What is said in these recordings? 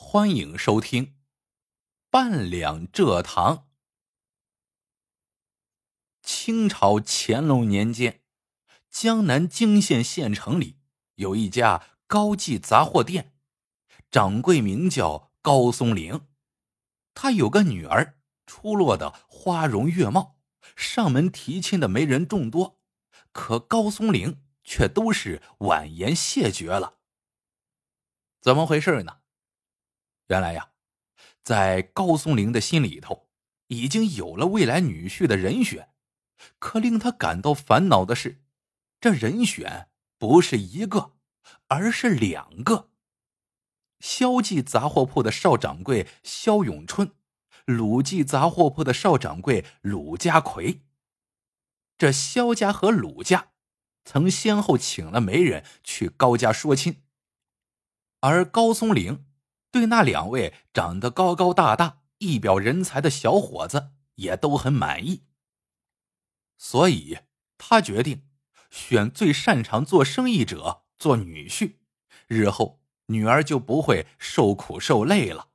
欢迎收听《半两蔗糖》。清朝乾隆年间，江南泾县县城里有一家高记杂货店，掌柜名叫高松龄。他有个女儿，出落的花容月貌，上门提亲的媒人众多，可高松龄却都是婉言谢绝了。怎么回事呢？原来呀，在高松龄的心里头，已经有了未来女婿的人选。可令他感到烦恼的是，这人选不是一个，而是两个。萧记杂货铺的少掌柜萧永春，鲁记杂货铺的少掌柜鲁家奎。这萧家和鲁家曾先后请了媒人去高家说亲，而高松龄。对那两位长得高高大大、一表人才的小伙子也都很满意，所以他决定选最擅长做生意者做女婿，日后女儿就不会受苦受累了。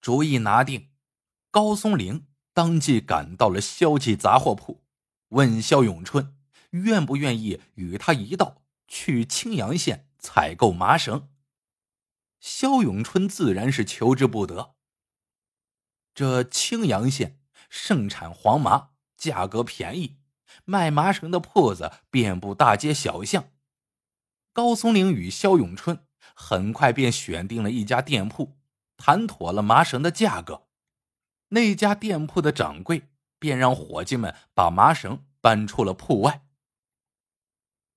主意拿定，高松龄当即赶到了萧记杂货铺，问萧永春愿不愿意与他一道去青阳县采购麻绳。萧永春自然是求之不得。这青阳县盛产黄麻，价格便宜，卖麻绳的铺子遍布大街小巷。高松龄与萧永春很快便选定了一家店铺，谈妥了麻绳的价格。那家店铺的掌柜便让伙计们把麻绳搬出了铺外。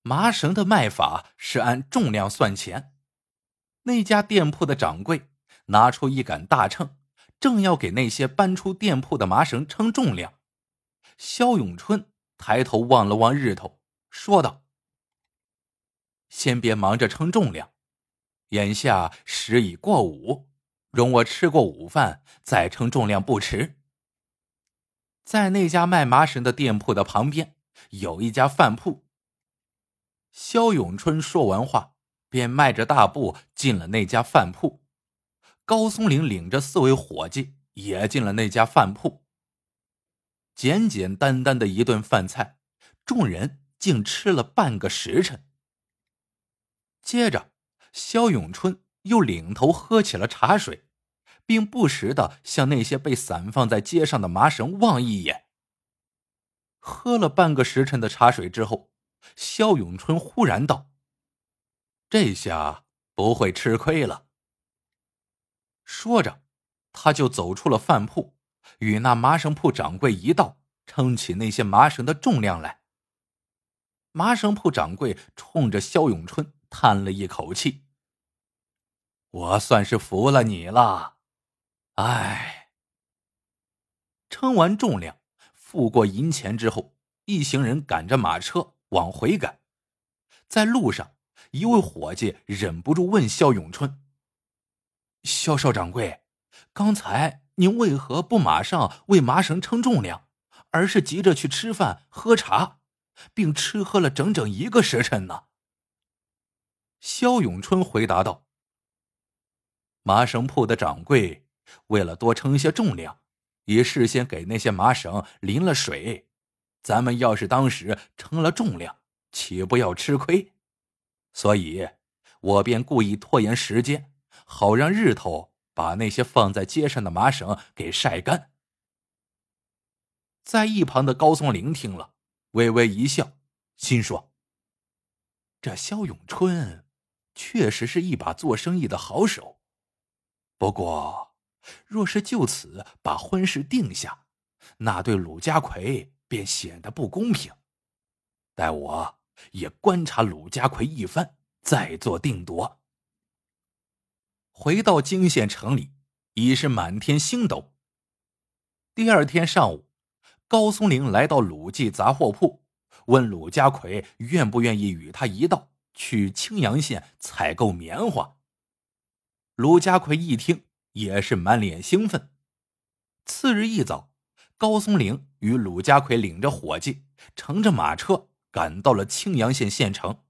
麻绳的卖法是按重量算钱。那家店铺的掌柜拿出一杆大秤，正要给那些搬出店铺的麻绳称重量。肖永春抬头望了望日头，说道：“先别忙着称重量，眼下时已过午，容我吃过午饭再称重量不迟。”在那家卖麻绳的店铺的旁边有一家饭铺。肖永春说完话。便迈着大步进了那家饭铺，高松岭领着四位伙计也进了那家饭铺。简简单单的一顿饭菜，众人竟吃了半个时辰。接着，肖永春又领头喝起了茶水，并不时的向那些被散放在街上的麻绳望一眼。喝了半个时辰的茶水之后，肖永春忽然道。这下不会吃亏了。说着，他就走出了饭铺，与那麻绳铺掌柜一道称起那些麻绳的重量来。麻绳铺掌柜冲着肖永春叹了一口气：“我算是服了你了，哎。”称完重量，付过银钱之后，一行人赶着马车往回赶，在路上。一位伙计忍不住问肖永春：“肖少掌柜，刚才您为何不马上为麻绳称重量，而是急着去吃饭喝茶，并吃喝了整整一个时辰呢？”肖永春回答道：“麻绳铺的掌柜为了多称一些重量，已事先给那些麻绳淋了水。咱们要是当时称了重量，岂不要吃亏？”所以，我便故意拖延时间，好让日头把那些放在街上的麻绳给晒干。在一旁的高松龄听了，微微一笑，心说：“这肖永春确实是一把做生意的好手。不过，若是就此把婚事定下，那对鲁家奎便显得不公平。待我。”也观察鲁家奎一番，再做定夺。回到泾县城里，已是满天星斗。第二天上午，高松龄来到鲁记杂货铺，问鲁家奎愿不愿意与他一道去青阳县采购棉花。鲁家奎一听，也是满脸兴奋。次日一早，高松龄与鲁家奎领着伙计，乘着马车。赶到了青阳县县城，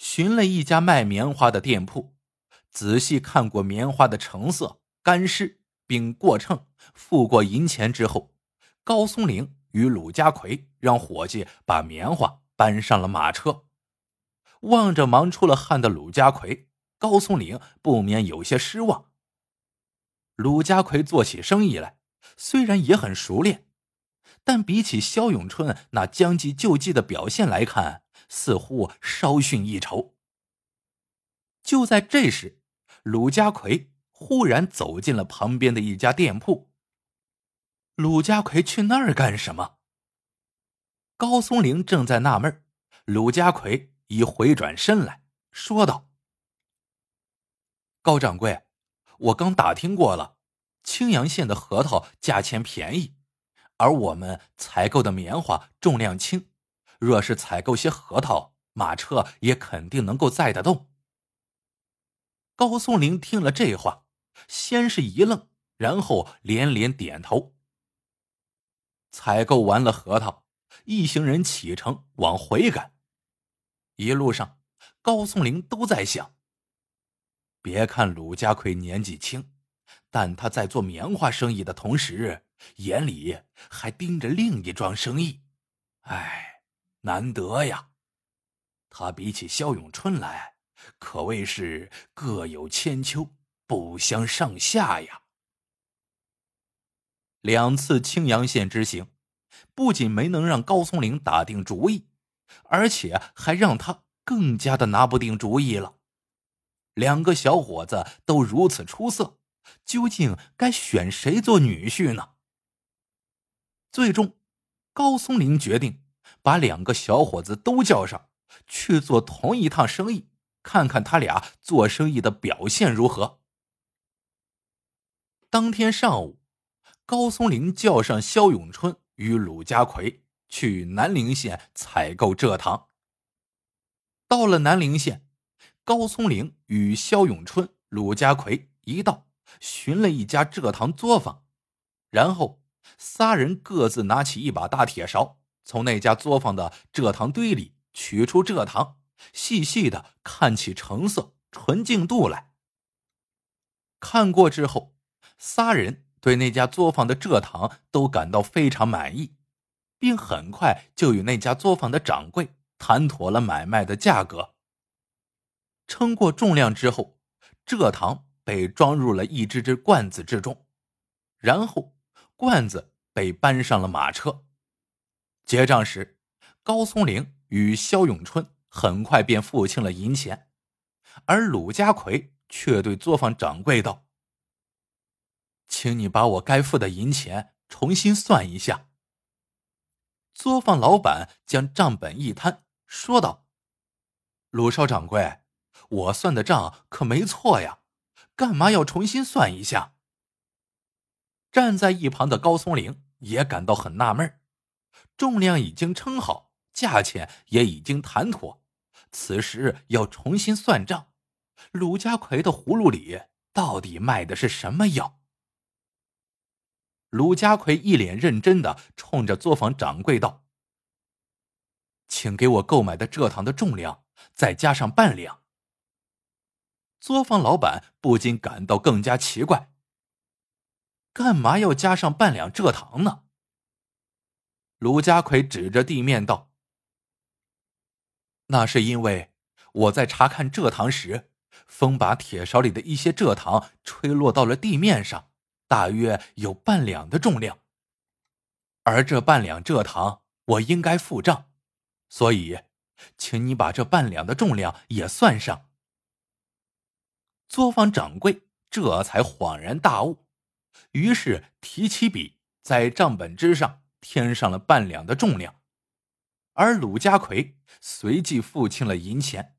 寻了一家卖棉花的店铺，仔细看过棉花的成色、干湿，并过秤、付过银钱之后，高松龄与鲁家奎让伙计把棉花搬上了马车。望着忙出了汗的鲁家奎，高松龄不免有些失望。鲁家奎做起生意来，虽然也很熟练，但比起肖永春那将计就计的表现来看，似乎稍逊一筹。就在这时，鲁家奎忽然走进了旁边的一家店铺。鲁家奎去那儿干什么？高松龄正在纳闷，鲁家奎。已回转身来说道：“高掌柜，我刚打听过了，青阳县的核桃价钱便宜，而我们采购的棉花重量轻，若是采购些核桃，马车也肯定能够载得动。”高松林听了这话，先是一愣，然后连连点头。采购完了核桃，一行人启程往回赶。一路上，高松林都在想：别看鲁家奎年纪轻，但他在做棉花生意的同时，眼里还盯着另一桩生意。哎，难得呀！他比起肖永春来，可谓是各有千秋，不相上下呀。两次青阳县之行，不仅没能让高松林打定主意。而且还让他更加的拿不定主意了。两个小伙子都如此出色，究竟该选谁做女婿呢？最终，高松林决定把两个小伙子都叫上去做同一趟生意，看看他俩做生意的表现如何。当天上午，高松林叫上肖永春与鲁家奎。去南陵县采购蔗糖。到了南陵县，高松林与肖永春、鲁家奎一道寻了一家蔗糖作坊，然后仨人各自拿起一把大铁勺，从那家作坊的蔗糖堆里取出蔗糖，细细的看起成色、纯净度来。看过之后，仨人对那家作坊的蔗糖都感到非常满意。并很快就与那家作坊的掌柜谈妥了买卖的价格。称过重量之后，蔗糖被装入了一只只罐子之中，然后罐子被搬上了马车。结账时，高松龄与肖永春很快便付清了银钱，而鲁家奎却对作坊掌柜道：“请你把我该付的银钱重新算一下。”作坊老板将账本一摊，说道：“鲁少掌柜，我算的账可没错呀，干嘛要重新算一下？”站在一旁的高松龄也感到很纳闷重量已经称好，价钱也已经谈妥，此时要重新算账，鲁家奎的葫芦里到底卖的是什么药？鲁家奎一脸认真的冲着作坊掌柜道：“请给我购买的蔗糖的重量再加上半两。”作坊老板不禁感到更加奇怪：“干嘛要加上半两蔗糖呢？”卢家奎指着地面道：“那是因为我在查看蔗糖时，风把铁勺里的一些蔗糖吹落到了地面上。”大约有半两的重量，而这半两蔗糖我应该付账，所以，请你把这半两的重量也算上。作坊掌柜这才恍然大悟，于是提起笔在账本之上添上了半两的重量，而鲁家奎随即付清了银钱。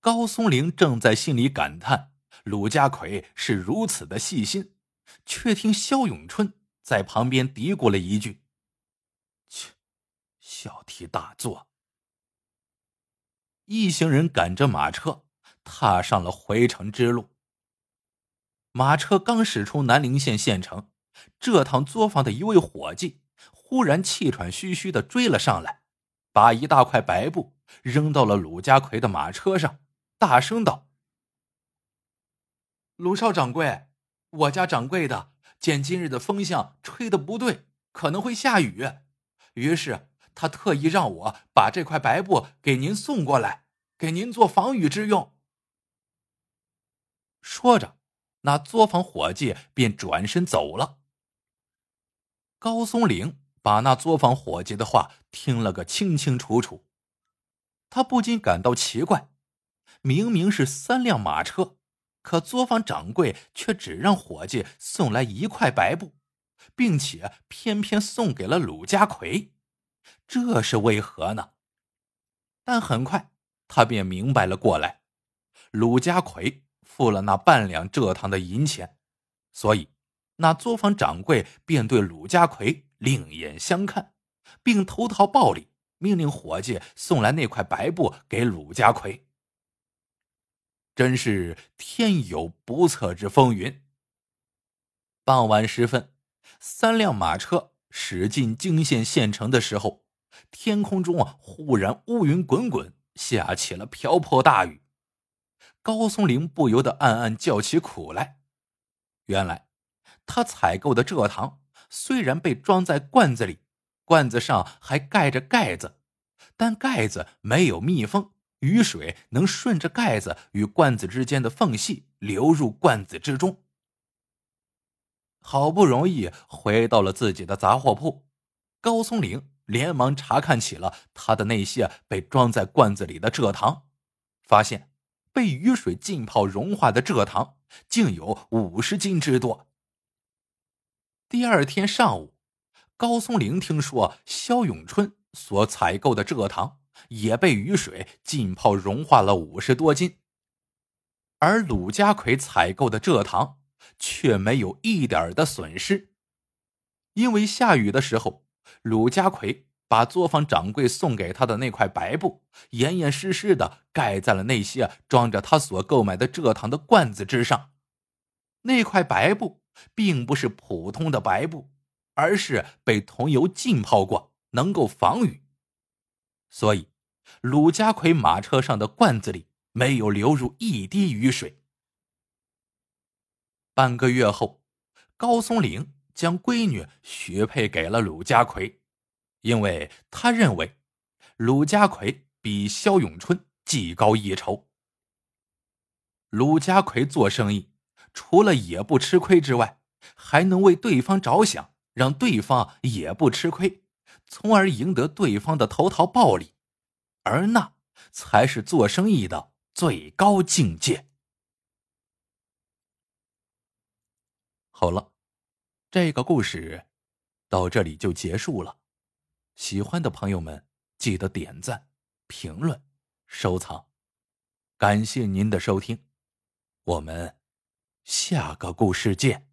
高松龄正在心里感叹。鲁家奎是如此的细心，却听肖永春在旁边嘀咕了一句：“切，小题大做。”一行人赶着马车，踏上了回城之路。马车刚驶出南陵县县城，这趟作坊的一位伙计忽然气喘吁吁的追了上来，把一大块白布扔到了鲁家奎的马车上，大声道。卢少掌柜，我家掌柜的见今日的风向吹的不对，可能会下雨，于是他特意让我把这块白布给您送过来，给您做防雨之用。”说着，那作坊伙计便转身走了。高松龄把那作坊伙计的话听了个清清楚楚，他不禁感到奇怪：明明是三辆马车，可作坊掌柜却只让伙计送来一块白布，并且偏偏送给了鲁家奎，这是为何呢？但很快他便明白了过来，鲁家奎。付了那半两蔗糖的银钱，所以那作坊掌柜便对鲁家奎另眼相看，并投桃报李，命令伙计送来那块白布给鲁家奎。真是天有不测之风云。傍晚时分，三辆马车驶进泾县县城的时候，天空中啊忽然乌云滚滚，下起了瓢泼大雨。高松龄不由得暗暗叫起苦来。原来，他采购的蔗糖虽然被装在罐子里，罐子上还盖着盖子，但盖子没有密封，雨水能顺着盖子与罐子之间的缝隙流入罐子之中。好不容易回到了自己的杂货铺，高松岭连忙查看起了他的那些被装在罐子里的蔗糖，发现。被雨水浸泡融化的蔗糖竟有五十斤之多。第二天上午，高松龄听说肖永春所采购的蔗糖也被雨水浸泡融化了五十多斤，而鲁家奎采购的蔗糖却没有一点的损失，因为下雨的时候，鲁家奎。把作坊掌柜送给他的那块白布严严实实的盖在了那些装着他所购买的蔗糖的罐子之上。那块白布并不是普通的白布，而是被桐油浸泡过，能够防雨。所以，鲁家奎马车上的罐子里没有流入一滴雨水。半个月后，高松龄将闺女许配给了鲁家奎。因为他认为，鲁家奎比肖永春技高一筹。鲁家奎做生意，除了也不吃亏之外，还能为对方着想，让对方也不吃亏，从而赢得对方的投桃报李，而那才是做生意的最高境界。好了，这个故事到这里就结束了。喜欢的朋友们，记得点赞、评论、收藏，感谢您的收听，我们下个故事见。